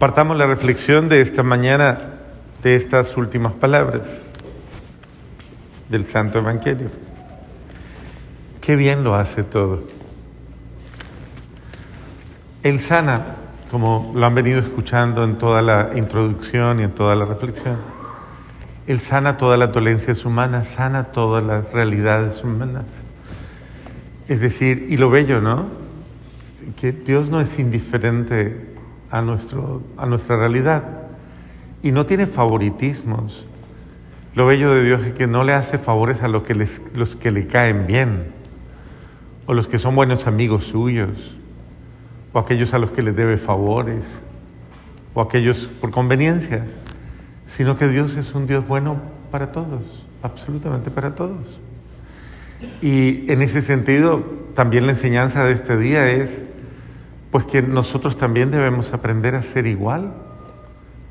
Partamos la reflexión de esta mañana de estas últimas palabras del Santo Evangelio. Qué bien lo hace todo. Él sana, como lo han venido escuchando en toda la introducción y en toda la reflexión. Él sana todas las dolencias humanas, sana todas las realidades humanas. Es decir, y lo bello, ¿no? Que Dios no es indiferente a, nuestro, a nuestra realidad y no tiene favoritismos. Lo bello de Dios es que no le hace favores a lo que les, los que le caen bien, o los que son buenos amigos suyos, o aquellos a los que les debe favores, o aquellos por conveniencia, sino que Dios es un Dios bueno para todos, absolutamente para todos. Y en ese sentido, también la enseñanza de este día es pues que nosotros también debemos aprender a ser igual,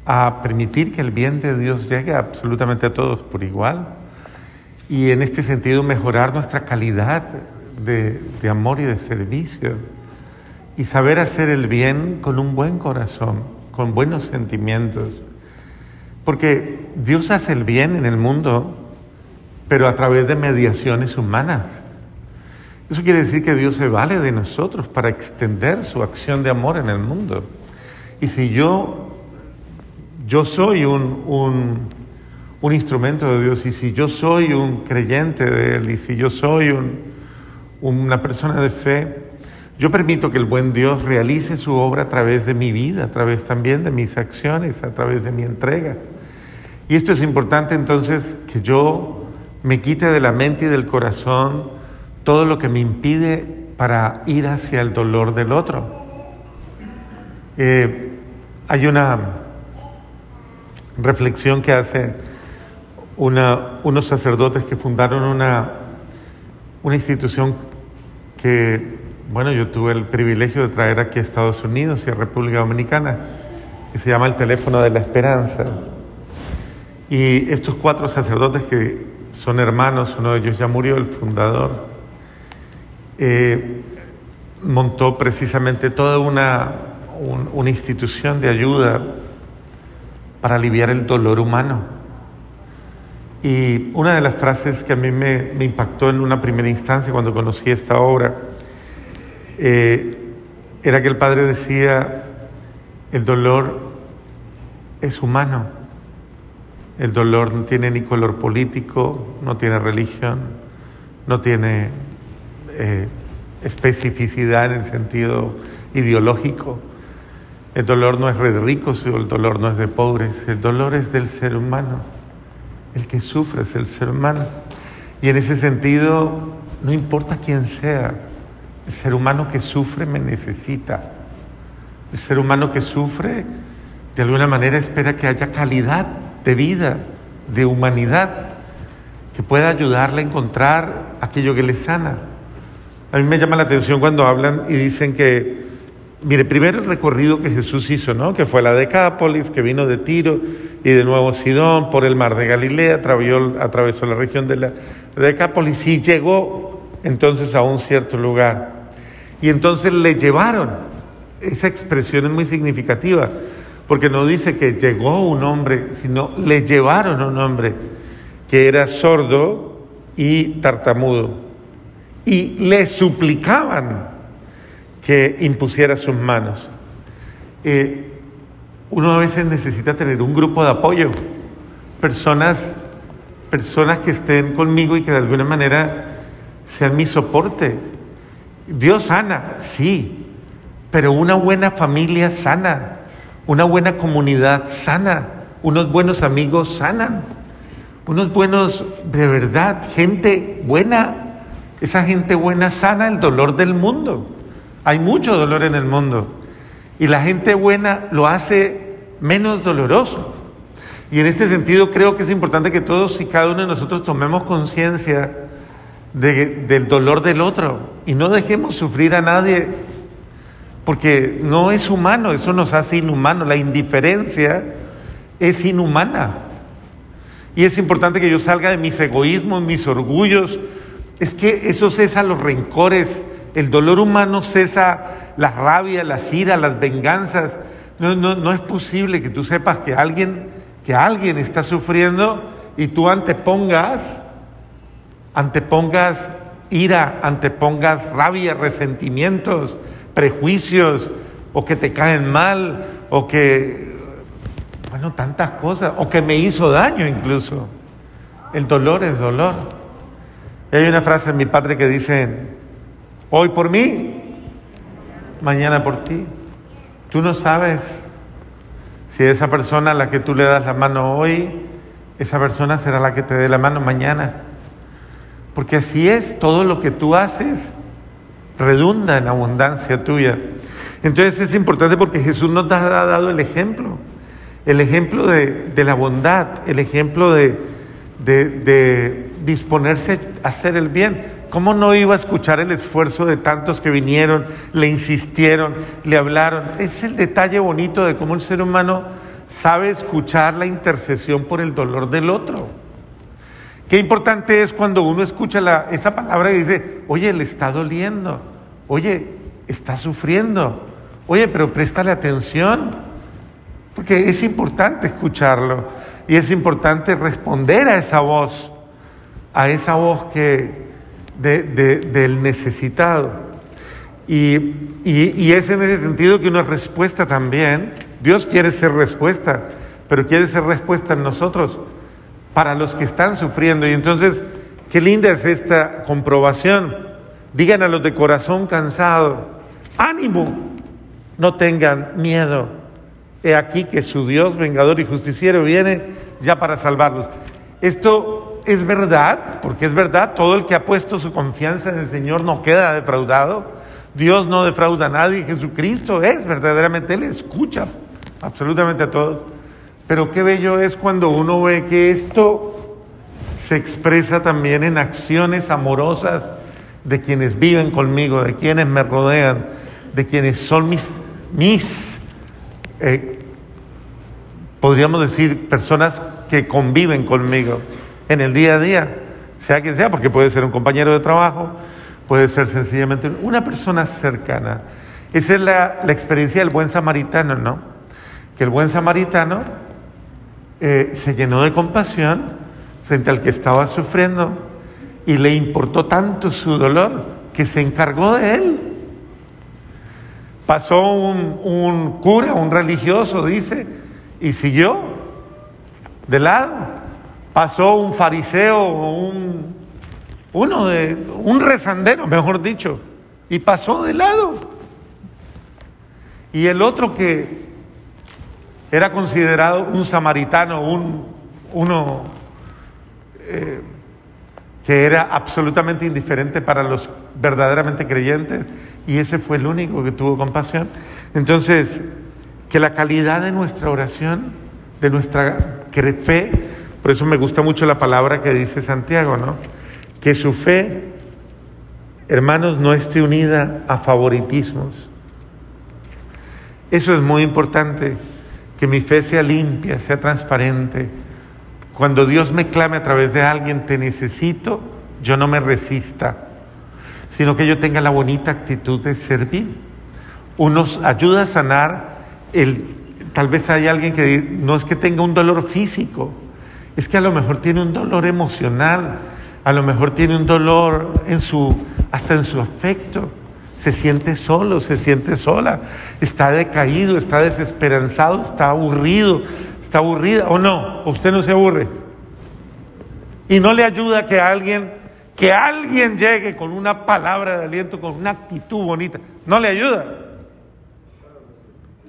a permitir que el bien de Dios llegue absolutamente a todos por igual y en este sentido mejorar nuestra calidad de, de amor y de servicio y saber hacer el bien con un buen corazón, con buenos sentimientos. Porque Dios hace el bien en el mundo, pero a través de mediaciones humanas. Eso quiere decir que Dios se vale de nosotros para extender su acción de amor en el mundo. Y si yo, yo soy un, un, instrumento de Dios, y si yo soy un creyente de Él, y si yo soy un, una persona de fe, yo permito que el buen Dios realice su obra a través de mi vida, a través también de mis acciones, a través de mi entrega. Y esto es importante entonces que yo me quite de la mente y del corazón todo lo que me impide para ir hacia el dolor del otro. Eh, hay una reflexión que hace una, unos sacerdotes que fundaron una, una institución que, bueno, yo tuve el privilegio de traer aquí a Estados Unidos y a República Dominicana, que se llama el Teléfono de la Esperanza. Y estos cuatro sacerdotes que son hermanos, uno de ellos ya murió, el fundador, eh, montó precisamente toda una, una institución de ayuda para aliviar el dolor humano. Y una de las frases que a mí me, impactó en una primera instancia cuando conocí esta obra eh, era que el padre decía, el dolor es humano, el dolor no tiene ni color político, no tiene religión, no tiene eh, especificidad en el sentido ideológico. El dolor no es de ricos, el dolor no es de pobres, el dolor es del ser humano. El que sufre es el ser humano. Y en ese sentido, no importa quién sea, el ser humano que sufre me necesita. El ser humano que sufre, de alguna manera, espera que haya calidad de vida, de humanidad, que pueda ayudarle a encontrar aquello que le sana. A mí me llama la atención cuando hablan y dicen que, mire, primero el recorrido que Jesús hizo, ¿no? Que fue la Decápolis, que vino de Tiro y de nuevo Sidón, por el mar de Galilea, atravesó, atravesó la región de la Decápolis y llegó entonces a un cierto lugar. Y entonces le llevaron. Esa expresión es muy significativa, porque no dice que llegó un hombre, sino le llevaron a un hombre que era sordo y tartamudo y le suplicaban que impusiera sus manos. Eh, uno a veces necesita tener un grupo de apoyo, personas, personas que estén conmigo y que de alguna manera sean mi soporte. Dios sana, sí, pero una buena familia sana, una buena comunidad sana, unos buenos amigos sanan, unos buenos de verdad, gente buena esa gente buena sana el dolor del mundo. Hay mucho dolor en el mundo. Y la gente buena lo hace menos doloroso. Y en este sentido creo que es importante que todos y cada uno de nosotros tomemos conciencia del dolor del otro y no dejemos sufrir a nadie porque no es humano, eso nos hace inhumanos. La indiferencia es inhumana. Y es importante que yo salga de mis egoísmos, mis orgullos, es que eso cesa los rencores, el dolor humano cesa la rabia, las ira, las venganzas, No, no, no es posible que tú sepas que alguien, que alguien está sufriendo y tú antepongas, antepongas ira, antepongas rabia, resentimientos, prejuicios, o que te caen mal, o que, bueno, tantas cosas, o que me hizo daño incluso. El dolor es dolor. Hay una frase en mi padre que dice, hoy por mí, mañana por ti. Tú no sabes si esa persona a la que tú le das la mano hoy, esa persona será la que te dé la mano mañana. Porque así es, todo lo que tú haces redunda en abundancia tuya. Entonces es importante porque Jesús nos ha dado el ejemplo, el ejemplo de, la bondad, el ejemplo de, de disponerse a hacer el bien. ¿Cómo no iba a escuchar el esfuerzo de tantos que vinieron, le insistieron, le hablaron? Es el detalle bonito de cómo el ser humano sabe escuchar la intercesión por el dolor del otro. Qué importante es cuando uno escucha esa palabra y dice, oye, le está doliendo, oye, está sufriendo, oye, pero préstale atención, porque es importante escucharlo y es importante responder a esa voz, a esa voz que del necesitado. Y, y, y es en ese sentido que una respuesta también, Dios quiere ser respuesta, pero quiere ser respuesta en nosotros para los que están sufriendo. Y entonces, qué linda es esta comprobación. Digan a los de corazón cansado, ánimo, no tengan miedo. He aquí que su Dios, vengador y justiciero, viene ya para salvarlos. Esto es verdad, porque es verdad, todo el que ha puesto su confianza en el Señor no queda defraudado. Dios no defrauda a nadie, Jesucristo es verdaderamente, Él escucha absolutamente a todos. Pero qué bello es cuando uno ve que esto se expresa también en acciones amorosas de quienes viven conmigo, de quienes me rodean, de quienes son mis, mis eh, podríamos decir, personas que conviven conmigo en el día a día, sea quien sea, porque puede ser un compañero de trabajo, puede ser sencillamente una persona cercana. Esa es la, experiencia del buen samaritano, ¿no? Que el buen samaritano eh, se llenó de compasión frente al que estaba sufriendo y le importó tanto su dolor que se encargó de él. Pasó un cura, un religioso, dice, y siguió de lado. Pasó un fariseo, un, uno de, un rezandero, mejor dicho, y pasó de lado. Y el otro que era considerado un samaritano, un, uno eh, que era absolutamente indiferente para los verdaderamente creyentes, y ese fue el único que tuvo compasión. Entonces, que la calidad de nuestra oración, de nuestra fe, por eso me gusta mucho la palabra que dice Santiago, ¿no? Que su fe, hermanos, no esté unida a favoritismos. Eso es muy importante que mi fe sea limpia, sea transparente. Cuando Dios me clame a través de alguien, te necesito, yo no me resista, sino que yo tenga la bonita actitud de servir. Unos ayuda a sanar el, tal vez hay alguien que no es que tenga un dolor físico, es que a lo mejor tiene un dolor emocional, a lo mejor tiene un dolor en su, hasta en su afecto se siente solo, se siente sola, está decaído, está desesperanzado, está aburrido, está aburrida o no, usted no se aburre. Y no le ayuda que alguien, que alguien llegue con una palabra de aliento, con una actitud bonita, no le ayuda.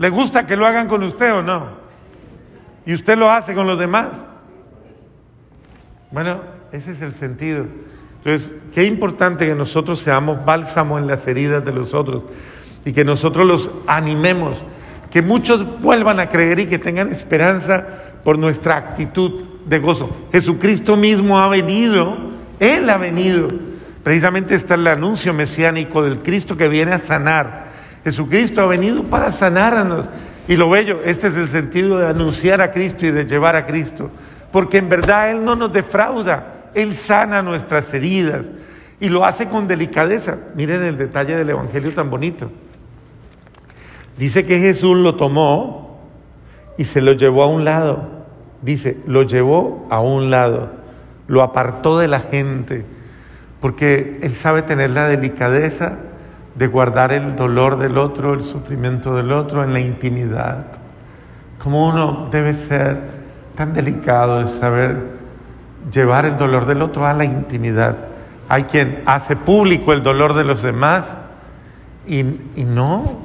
¿Le gusta que lo hagan con usted o no? Y usted lo hace con los demás. Bueno, ese es el sentido. Entonces, qué importante que nosotros seamos bálsamo en las heridas de los otros y que nosotros los animemos, que muchos vuelvan a creer y que tengan esperanza por nuestra actitud de gozo. Jesucristo mismo ha venido, Él ha venido. Precisamente está el anuncio mesiánico del Cristo que viene a sanar. Jesucristo ha venido para sanarnos. Y lo bello, este es el sentido de anunciar a Cristo y de llevar a Cristo. Porque en verdad Él no nos defrauda. Él sana nuestras heridas y lo hace con delicadeza. Miren el detalle del Evangelio tan bonito. Dice que Jesús lo tomó y se lo llevó a un lado. Dice, lo llevó a un lado, lo apartó de la gente, porque Él sabe tener la delicadeza de guardar el dolor del otro, el sufrimiento del otro en la intimidad. Como uno debe ser tan delicado de saber llevar el dolor del otro a la intimidad. Hay quien hace público el dolor de los demás y, no.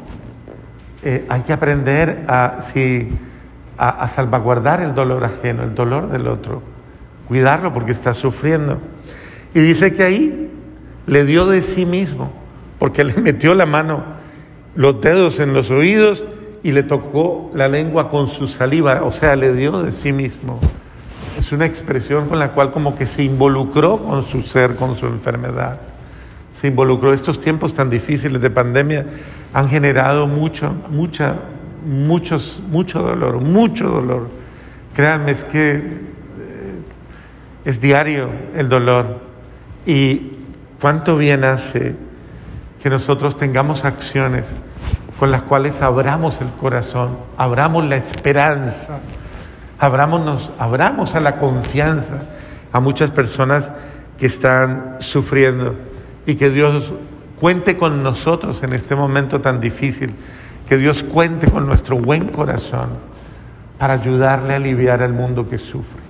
Eh, hay que aprender a, a salvaguardar el dolor ajeno, el dolor del otro, cuidarlo porque está sufriendo. Y dice que ahí le dio de sí mismo, porque le metió la mano, los dedos en los oídos y le tocó la lengua con su saliva, o sea, le dio de sí mismo. Es una expresión con la cual como que se involucró con su ser, con su enfermedad. Se involucró. Estos tiempos tan difíciles de pandemia han generado mucho, mucha, muchos, mucho dolor, mucho dolor. Créanme, es que eh, es diario el dolor. Y cuánto bien hace que nosotros tengamos acciones con las cuales abramos el corazón, abramos la esperanza Abramos, a la confianza a muchas personas que están sufriendo y que Dios cuente con nosotros en este momento tan difícil, que Dios cuente con nuestro buen corazón para ayudarle a aliviar al mundo que sufre.